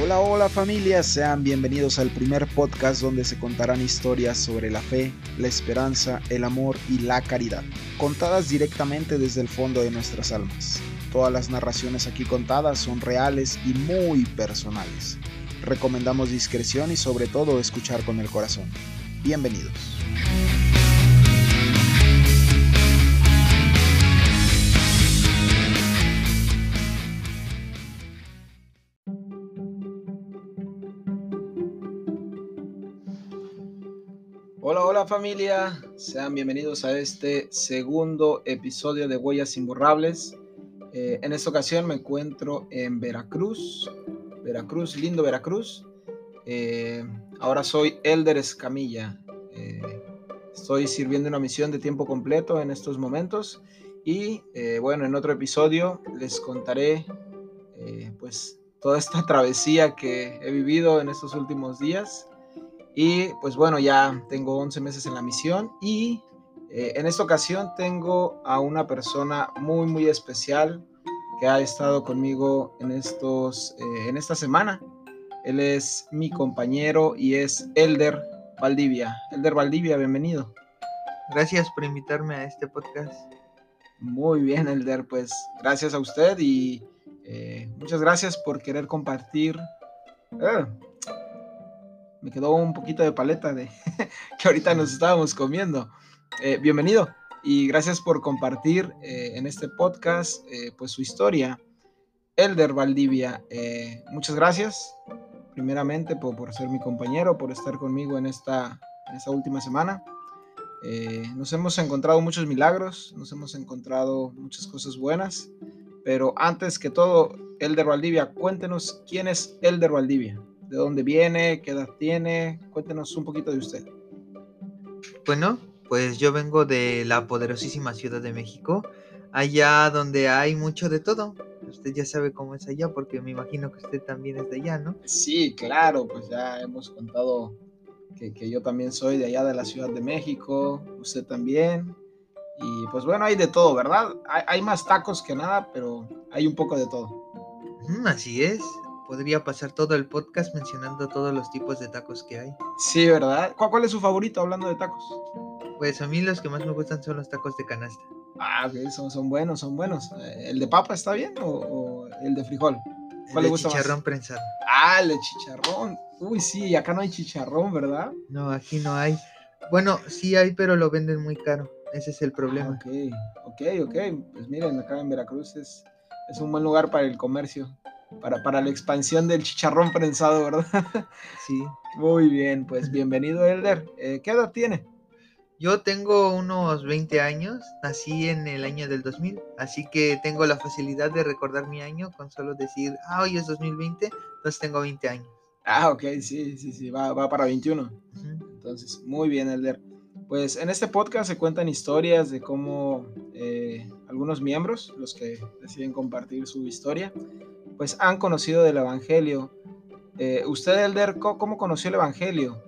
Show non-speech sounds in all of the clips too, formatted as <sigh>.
Hola, hola familia, sean bienvenidos al primer podcast donde se contarán historias sobre la fe, la esperanza, el amor y la caridad, contadas directamente desde el fondo de nuestras almas. Todas las narraciones aquí contadas son reales y muy personales. Recomendamos discreción y sobre todo escuchar con el corazón. Bienvenidos. Hola, hola familia, sean bienvenidos a este segundo episodio de Huellas Imborrables. Eh, en esta ocasión me encuentro en Veracruz, Veracruz, lindo Veracruz. Eh, ahora soy Elder Escamilla. Eh, estoy sirviendo una misión de tiempo completo en estos momentos y bueno, en otro episodio les contaré pues toda esta travesía que he vivido en estos últimos días. Y pues bueno, ya tengo 11 meses en la misión y eh, en esta ocasión tengo a una persona muy, muy especial que ha estado conmigo en, estos, eh, en esta semana. Él es mi compañero y es Elder Valdivia. Elder Valdivia, bienvenido. Gracias por invitarme a este podcast. Muy bien, Elder, pues gracias a usted y eh, muchas gracias por querer compartir me quedó un poquito de paleta de <laughs> que ahorita nos estábamos comiendo. Eh, bienvenido y gracias por compartir eh, en este podcast eh, pues su historia. Elder Valdivia, muchas gracias primeramente por, por, ser mi compañero, por estar conmigo en esta, en esta última semana. nos hemos encontrado muchos milagros, nos hemos encontrado muchas cosas buenas, pero antes que todo, Elder Valdivia, cuéntenos quién es Elder Valdivia de dónde viene, qué edad tiene. Cuéntenos un poquito de usted. Bueno, pues yo vengo de la poderosísima Ciudad de México, allá donde hay mucho de todo. Usted ya sabe cómo es allá, porque me imagino que usted también es de allá, ¿no? Sí, claro, pues ya hemos contado que, yo también soy de allá de la Ciudad de México, usted también. Y pues bueno, hay de todo, ¿verdad? Hay, hay más tacos que nada, pero hay un poco de todo. así es podría pasar todo el podcast mencionando todos los tipos de tacos que hay. Sí, ¿verdad? ¿Cuál, es su favorito hablando de tacos? Pues a mí los que más me gustan son los tacos de canasta. Ah, ok, son, son buenos, son buenos. Eh, ¿El de papa está bien o, el de frijol? ¿Cuál el le gusta chicharrón prensado. Ah, el de chicharrón. Uy, sí, acá no hay chicharrón, ¿verdad? No, aquí no hay. Bueno, sí hay, pero lo venden muy caro. Ese es el problema. Ah, ok, ok, ok. Pues miren, acá en Veracruz es, es un buen lugar para el comercio para, para la expansión del chicharrón prensado, ¿verdad? <laughs> Sí. Muy bien, pues bienvenido, Elder. Eh, ¿Qué edad tiene? Yo tengo unos 20 años, nací en el año del 2000, así que tengo la facilidad de recordar mi año con solo decir, ah, hoy es 2020, entonces tengo 20 años. Ah, ok, sí, sí, sí, va, va para 21. Entonces, muy bien, Elder. Pues en este podcast se cuentan historias de cómo eh, algunos miembros, los que deciden compartir su historia, pues han conocido del Evangelio. Eh, ¿Usted, Elder, cómo conoció el Evangelio?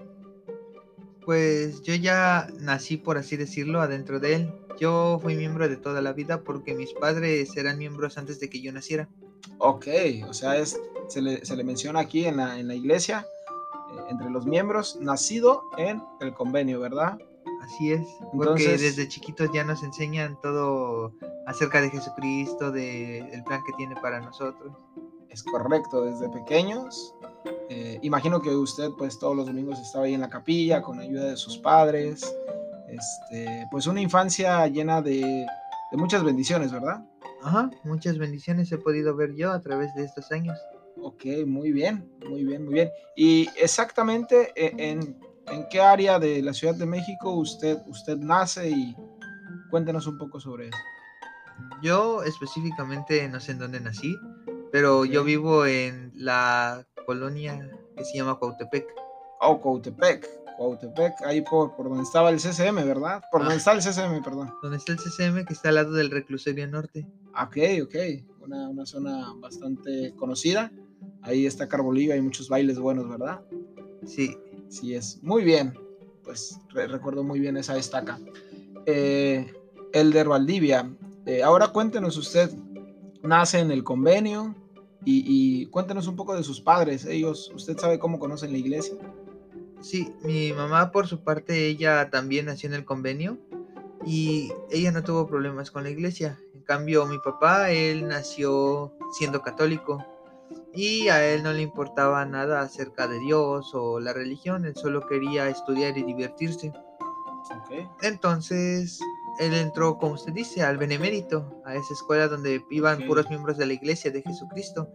Pues yo ya nací, por así decirlo, adentro de él. Yo fui miembro de toda la vida porque mis padres eran miembros antes de que yo naciera. Ok, o sea, es, se, le, menciona aquí en la, en la iglesia, eh, entre los miembros, nacido en el convenio, ¿verdad? Así es, porque desde chiquitos ya nos enseñan todo acerca de Jesucristo, del el plan que tiene para nosotros. Es correcto, desde pequeños. Eh, imagino que usted pues todos los domingos estaba ahí en la capilla con ayuda de sus padres. Este, pues una infancia llena de, muchas bendiciones, ¿verdad? Ajá, muchas bendiciones he podido ver yo a través de estos años. Ok, muy bien, muy bien, muy bien. Y exactamente e, en, ¿En qué área de la Ciudad de México usted, usted nace y cuéntenos un poco sobre eso? Yo específicamente no sé en dónde nací, pero yo vivo en la colonia que se llama Cuautepec. Oh, Cuautepec, Cuautepec, ahí por, por donde estaba el CCM, ¿verdad? Por donde ah. está el CCM, perdón. Donde está el CCM, que está al lado del reclusorio norte. Ok, ok, una, una zona bastante conocida. Ahí está Carboliga, hay muchos bailes buenos, ¿verdad? Sí. Sí es. Muy bien. Pues recuerdo muy bien esa estaca. Eh, Elder Valdivia. Eh, ahora cuéntenos usted. ¿Nace en el convenio? Y cuéntenos un poco de sus padres. Ellos, ¿usted sabe cómo conocen la iglesia? Sí, mi mamá por su parte, ella también nació en el convenio y ella no tuvo problemas con la iglesia. En cambio, mi papá, él nació siendo católico y a él no le importaba nada acerca de Dios o la religión, él solo quería estudiar y divertirse. Entonces, él entró, como usted dice, al Benemérito, a esa escuela donde iban puros miembros de la iglesia de Jesucristo.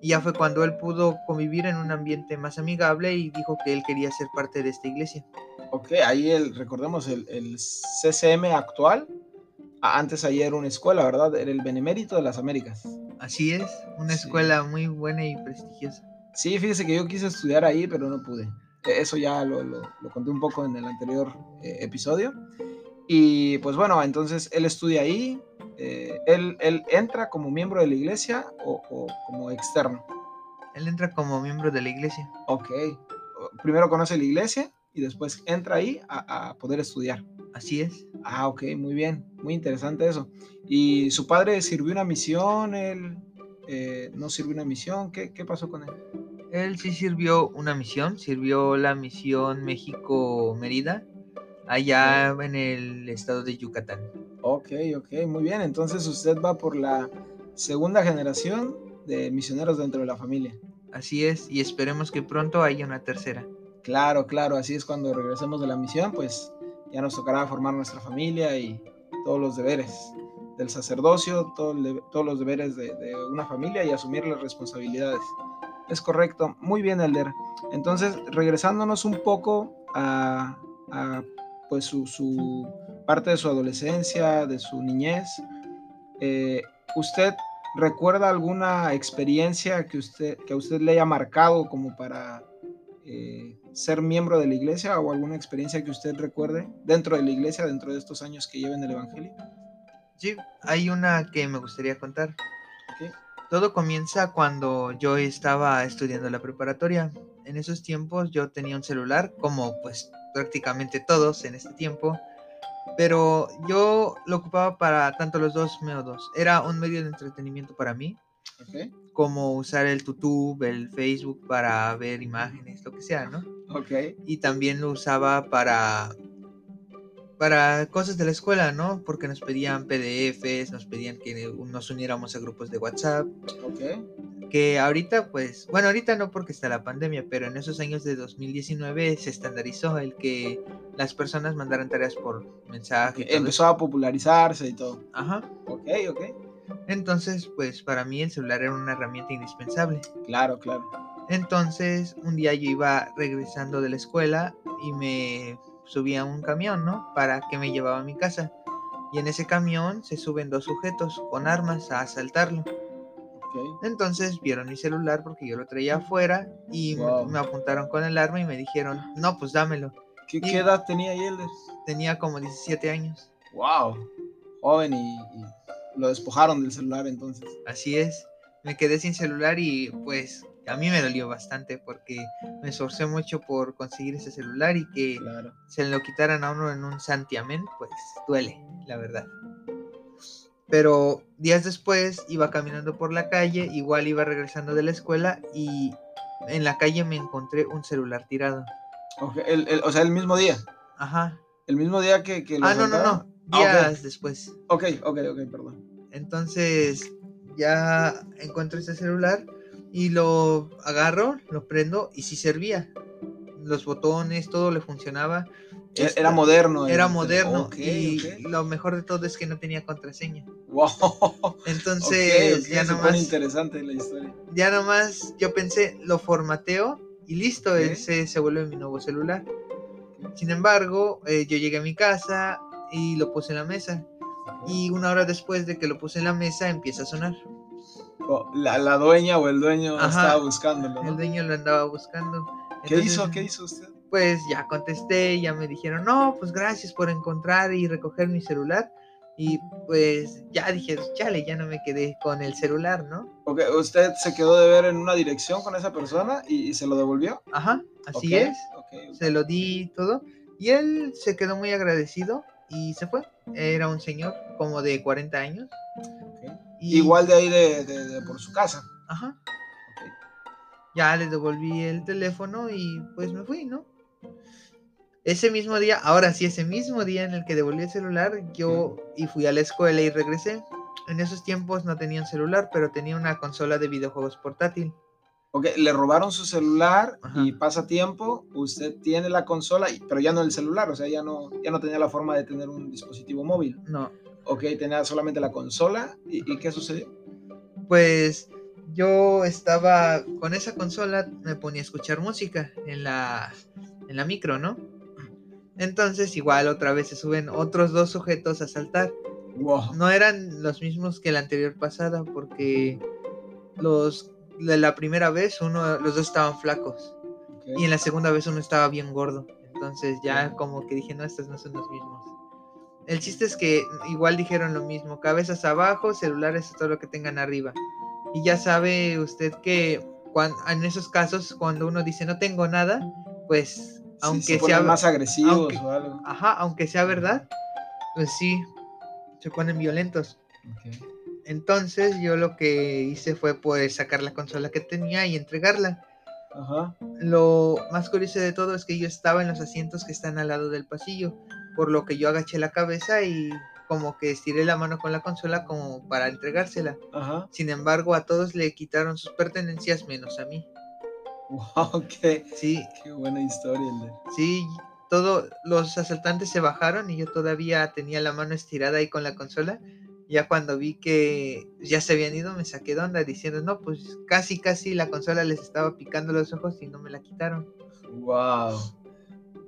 Y ya fue cuando él pudo convivir en un ambiente más amigable y dijo que él quería ser parte de esta iglesia. Ok, ahí el, recordemos el, el CCM actual. Antes ahí era una escuela, ¿verdad? Era el Benemérito de las Américas. Así es, una Sí. escuela muy buena y prestigiosa. Sí, fíjese que yo quise estudiar ahí, pero no pude. E- Eso ya lo, lo- lo conté un poco en el anterior eh, episodio. Y pues bueno, entonces él estudia ahí. eh, él, él entra como miembro de la iglesia o, o como externo. Él entra como miembro de la iglesia. Ok. Primero conoce la iglesia y después entra ahí a, a poder estudiar. Así es. Ah, ok, muy bien. Muy interesante eso. ¿Y su padre sirvió una misión? ¿Él eh, no sirvió una misión? ¿Qué, qué pasó con él? Él sí sirvió una misión, sirvió la misión México-Mérida, allá en el estado de Yucatán. Ok, ok, muy bien. Entonces usted va por la segunda generación de misioneros dentro de la familia. Así es, y esperemos que pronto haya una tercera. Claro, claro, así es cuando regresemos de la misión, pues ya nos tocará formar nuestra familia y todos los deberes del sacerdocio, todos los deberes de, una familia y asumir las responsabilidades. Es correcto, muy bien, Elder. Entonces, regresándonos un poco a, pues su, su parte de su adolescencia, de su niñez, eh, ¿usted recuerda alguna experiencia que, usted, que a usted le haya marcado como para eh, ser miembro de la iglesia o alguna experiencia que usted recuerde dentro de la iglesia, dentro de estos años que lleva en el Evangelio? Sí, hay una que me gustaría contar. Todo comienza cuando yo estaba estudiando la preparatoria. En esos tiempos yo tenía un celular, como pues prácticamente todos en este tiempo, pero yo lo ocupaba para tanto los dos métodos. Era un medio de entretenimiento para mí, Ok, como usar el YouTube, el Facebook para ver imágenes, lo que sea, ¿no? Y también lo usaba para para cosas de la escuela, ¿no? Porque nos pedían PDFs, nos pedían que nos uniéramos a grupos de WhatsApp, ok. que ahorita pues, bueno, ahorita no porque está la pandemia, pero en esos años de 2019 se estandarizó el que las personas mandaran tareas por mensaje. Empezó a popularizarse y todo. Ajá. Ok, ok. Entonces, pues para mí el celular era una herramienta indispensable. Claro, claro. Entonces, un día yo iba regresando de la escuela y me subí a un camión, ¿no? Para que me llevaba a mi casa. Y en ese camión se suben dos sujetos con armas a asaltarlo. Ok. Entonces vieron mi celular porque yo lo traía afuera y me- Wow. me apuntaron con el arma y me dijeron, no, pues dámelo. ¿Qué, edad tenía ahí Elder? Tenía como 17 años. Wow. Joven y, y lo despojaron del celular entonces. Así es. Me quedé sin celular y pues a mí me dolió bastante porque me esforcé mucho por conseguir ese celular y que Claro. se lo quitaran a uno en un santiamén, pues duele, la verdad. Pero días después iba caminando por la calle, igual iba regresando de la escuela y en la calle me encontré un celular tirado. Ok, el- el- o sea, el mismo día. Ajá. El mismo día que, que Ah, no, no, no. Ah, ok. Días después. Ok, ok, ok, perdón. Entonces ya encuentro ese celular y lo agarro, lo prendo y sí servía. Los botones, todo le funcionaba. E- Esta- Era moderno. Era teléfono. moderno y lo mejor de todo es que no tenía contraseña. Wow. <laughs> Entonces, Ok, ok, ya nomás, interesante la historia. ya nomás yo pensé, lo formateo y listo, ese se vuelve mi nuevo celular. Sin embargo, eh, yo llegué a mi casa y lo puse en la mesa. Y una hora después de que lo puse en la mesa, empieza a sonar. La, la dueña o el dueño Ajá. estaba buscándolo. ¿no? El dueño lo andaba buscando. ¿Qué Entonces, hizo? ¿Qué hizo usted? Pues ya contesté, ya me dijeron, no, pues gracias por encontrar y recoger mi celular. Y pues ya dije, chale, ya no me quedé con el celular, ¿no? Ok, usted se quedó de ver en una dirección con esa persona y, y se lo devolvió. Ajá, así Ok, es. ok, ok. Se lo di todo. Y él se quedó muy agradecido y se fue. Era un señor como de 40 años. Y, Igual de ahí de, de- de por su casa. Ajá. Ya le devolví el teléfono y pues me fui, ¿no? Ese mismo día, ahora sí, ese mismo día en el que devolví el celular, yo y fui a la escuela y regresé. En esos tiempos no tenía un celular, pero tenía una consola de videojuegos portátil. Ok, le robaron su celular Ajá. y pasa tiempo, usted tiene la consola, pero ya no el celular, o sea, ya no, ya no tenía la forma de tener un dispositivo móvil. No, Ok, tenía solamente la consola. ¿Y, y qué sucedió? pues yo estaba con esa consola, me ponía a escuchar música en la, en la micro, ¿no? Entonces igual otra vez se suben otros dos sujetos a saltar. Wow. No eran los mismos que la anterior pasada porque los de la primera vez uno los dos estaban flacos y en la segunda vez uno estaba bien gordo. Entonces ya como que dije, no, estos no son los mismos. El chiste es que igual dijeron lo mismo, cabezas abajo, celulares todo lo que tengan arriba. Y ya sabe usted que cuan- en esos casos cuando uno dice no tengo nada, pues Sí, aunque se ponen sea más agresivos aunque- o algo. ajá, aunque sea verdad, pues sí se ponen violentos. Entonces yo lo que hice fue pues sacar la consola que tenía y entregarla. Ajá. Lo más curioso de todo es que yo estaba en los asientos que están al lado del pasillo, por lo que yo agaché la cabeza y como que estiré la mano con la consola como para entregársela. Ajá. Sin embargo, a todos le quitaron sus pertenencias menos a mí. Wow, <laughs> qué, Sí, qué buena historia, sí, todos los asaltantes se bajaron y yo todavía tenía la mano estirada ahí con la consola. Ya cuando vi que ya se habían ido, me saqué de onda diciendo, no, pues casi, casi la consola les estaba picando los ojos y no me la quitaron. Wow.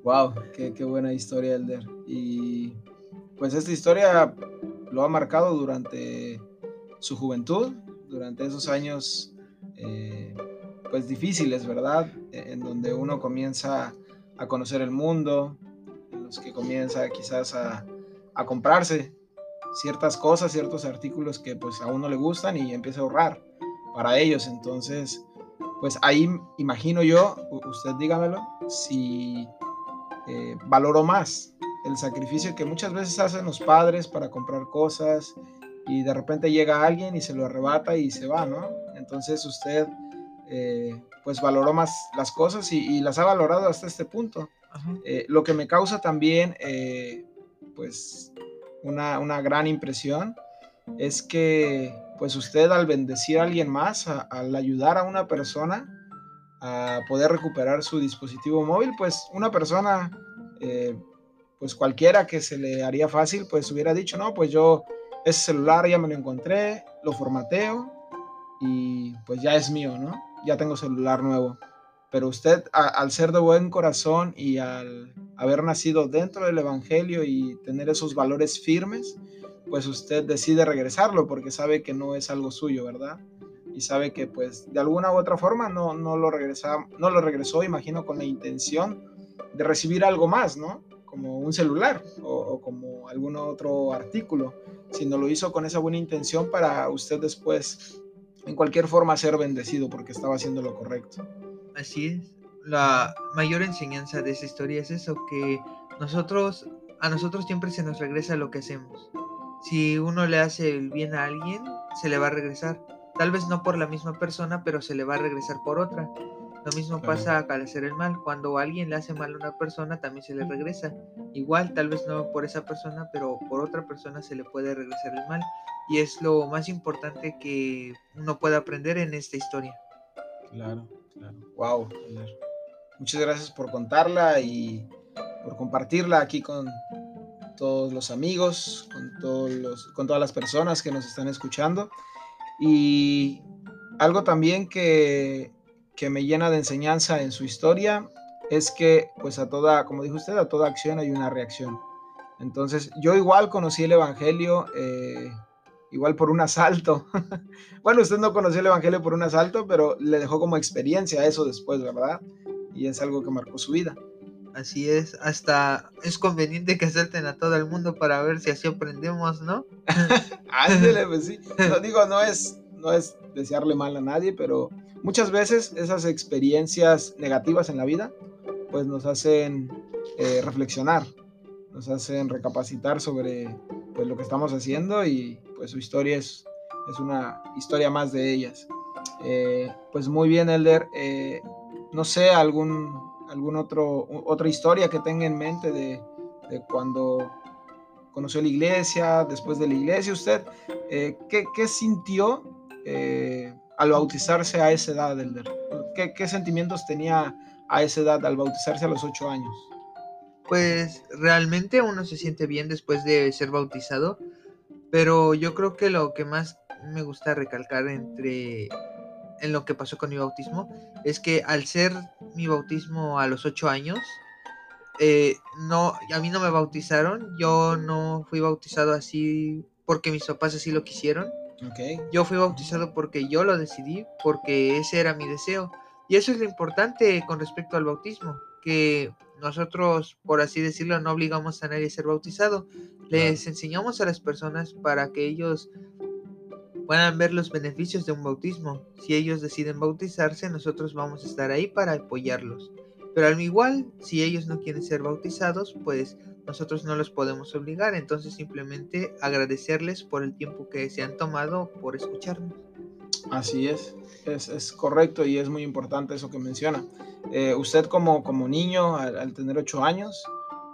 Wow, qué, qué buena historia, Elder. Y pues esta historia lo ha marcado durante su juventud, durante esos años eh, pues difíciles, ¿verdad? E- En donde uno comienza a conocer el mundo, en los que comienza quizás a, a comprarse ciertas cosas, ciertos artículos que pues a uno le gustan y empieza a ahorrar para ellos. Entonces, pues ahí imagino yo, usted dígamelo, si eh, valoró más el sacrificio que muchas veces hacen los padres para comprar cosas y de repente llega alguien y se lo arrebata y se va, ¿no? Entonces usted eh, pues valoró más las cosas y, y las ha valorado hasta este punto. Eh, lo que me causa también, eh, pues, una, una gran impresión es que, pues, usted al bendecir a alguien más, a- al ayudar a una persona a poder recuperar su dispositivo móvil, pues, una persona, eh, pues, cualquiera que se le haría fácil, pues, hubiera dicho, no, pues yo ese celular ya me lo encontré, lo formateo y pues ya es mío, ¿no? Ya tengo celular nuevo pero usted al ser de buen corazón y al haber nacido dentro del Evangelio y tener esos valores firmes, pues usted decide regresarlo porque sabe que no es algo suyo, ¿verdad? Y sabe que pues de alguna u otra forma no, no, lo, regresa, no lo regresó, imagino, con la intención de recibir algo más, ¿no? Como un celular o, como algún otro artículo, sino lo hizo con esa buena intención para usted después, en cualquier forma, ser bendecido porque estaba haciendo lo correcto. Así es. La mayor enseñanza de esa historia es eso, que nosotros, a nosotros siempre se nos regresa lo que hacemos. Si uno le hace el bien a alguien, se le va a regresar. Tal vez no por la misma persona, pero se le va a regresar por otra. Lo mismo Claro. pasa al hacer el mal. Cuando alguien le hace mal a una persona, también se le regresa. Igual, tal vez no por esa persona, pero por otra persona se le puede regresar el mal. Y es lo más importante que uno puede aprender en esta historia. Claro, claro. Wow. Muchas gracias por contarla y por compartirla aquí con todos los amigos, con, todos los, con todas las personas que nos están escuchando. Y algo también que, que me llena de enseñanza en su historia es que, pues a toda, como dijo usted, a toda acción hay una reacción. Entonces, yo igual conocí el Evangelio, eh, igual por un asalto. <laughs> bueno, usted no conoció el Evangelio por un asalto, pero le dejó como experiencia eso después, ¿verdad? Y es algo que marcó su vida. Así es, hasta es conveniente que asalten a todo el mundo para ver si así aprendemos, ¿no? <laughs> Ándele, pues sí. No digo, no es, no es desearle mal a nadie, pero muchas veces esas experiencias negativas en la vida, pues nos hacen eh, reflexionar, nos hacen recapacitar sobre pues, lo que estamos haciendo y pues su historia es, es una historia más de ellas. Eh, pues muy bien, Elder. Eh, no sé, algún, otro, otra historia que tenga en mente de, de cuando conoció la iglesia, después de la iglesia, usted, eh, ¿qué, ¿qué, sintió al bautizarse a esa edad, Elder? ¿Qué, ¿Qué sentimientos tenía a esa edad al bautizarse a los ocho años? Pues realmente uno se siente bien después de ser bautizado, pero yo creo que lo que más me gusta recalcar entre en lo que pasó con mi bautismo es que al ser mi bautismo a los 8 años, eh, no, a mí no me bautizaron, yo no fui bautizado así porque mis papás así lo quisieron. Okay. Yo fui bautizado porque yo lo decidí, porque ese era mi deseo. Y eso es lo importante con respecto al bautismo, que nosotros, por así decirlo, no obligamos a nadie a ser bautizado. Les enseñamos a las personas para que ellos puedan ver los beneficios de un bautismo. Si ellos deciden bautizarse, nosotros vamos a estar ahí para apoyarlos. Pero al igual, si ellos no quieren ser bautizados, pues nosotros no los podemos obligar. Entonces simplemente agradecerles por el tiempo que se han tomado por escucharnos. Así es, es, correcto y es muy importante eso que menciona. Eh, usted como, como niño, al, tener ocho años,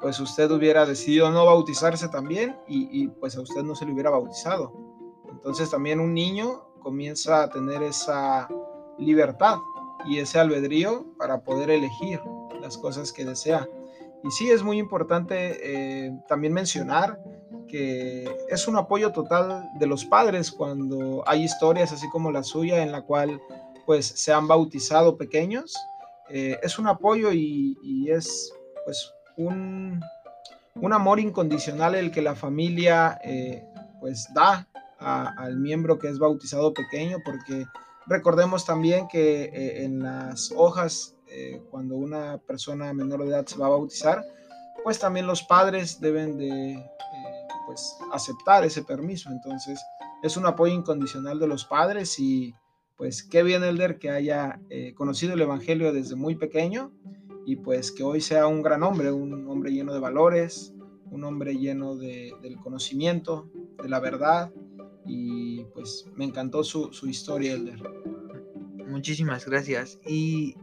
pues usted hubiera decidido no bautizarse también y, y pues a usted no se le hubiera bautizado. Entonces también un niño comienza a tener esa libertad y ese albedrío para poder elegir las cosas que desea. Y sí, es muy importante eh, también mencionar que es un apoyo total de los padres cuando hay historias así como la suya en la cual pues se han bautizado pequeños. Eh, es un apoyo y, es pues un, un, amor incondicional el que la familia eh, pues da al miembro que es bautizado pequeño, porque recordemos también que eh, en las hojas, eh, cuando una persona menor de edad se va a bautizar, pues también los padres deben de eh, pues aceptar ese permiso. Entonces, es un apoyo incondicional de los padres y pues qué bien Elder que haya conocido el Evangelio desde muy pequeño y pues que hoy sea un gran hombre, un hombre lleno de valores, un hombre lleno de, del conocimiento, de la verdad y pues me encantó su, su historia, Elder. Muchísimas gracias. Y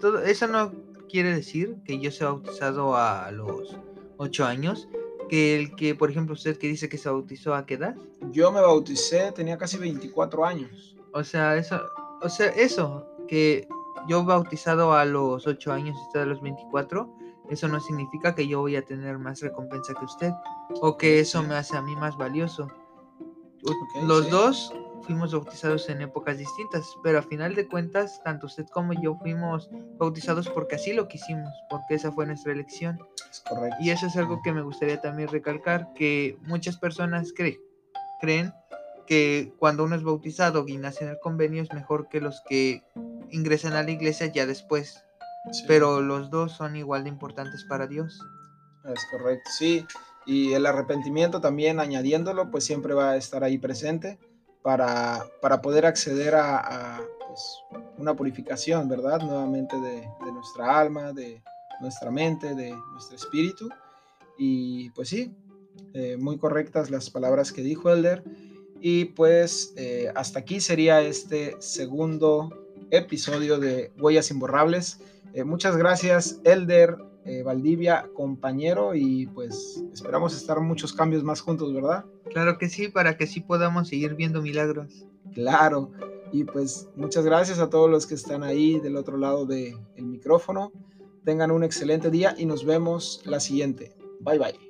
todo, eso no quiere decir que yo sea bautizado a los 8 años. Que el que, por ejemplo, usted que dice que se bautizó a qué edad? Yo me bauticé, tenía casi 24 años. O sea, eso, o sea, eso, que yo bautizado a los 8 años y usted a los 24, eso no significa que yo voy a tener más recompensa que usted o que eso me hace a mí más valioso los dos fuimos bautizados en épocas distintas, pero a final de cuentas, tanto usted como yo fuimos bautizados porque así lo quisimos, porque esa fue nuestra elección. Es correcto. Y eso es algo que me gustaría también recalcar, que muchas personas creen que cuando uno es bautizado y nace en el convenio es mejor que los que ingresan a la iglesia ya después. Pero los dos son igual de importantes para Dios. Es correcto, sí. Y el arrepentimiento también añadiéndolo, pues siempre va a estar ahí presente para, para poder acceder a, pues, una purificación, ¿verdad? Nuevamente de, nuestra alma, de nuestra mente, de nuestro espíritu. Y pues sí, eh, muy correctas las palabras que dijo Elder. Y pues eh, hasta aquí sería este segundo episodio de Huellas Imborrables. Eh, muchas gracias, Elder, eh, Valdivia, compañero, y pues esperamos estar muchos cambios más juntos, ¿verdad? Claro que sí, para que sí podamos seguir viendo milagros. Claro, y pues muchas gracias a todos los que están ahí del otro lado del micrófono. Tengan un excelente día y nos vemos la siguiente. Bye bye.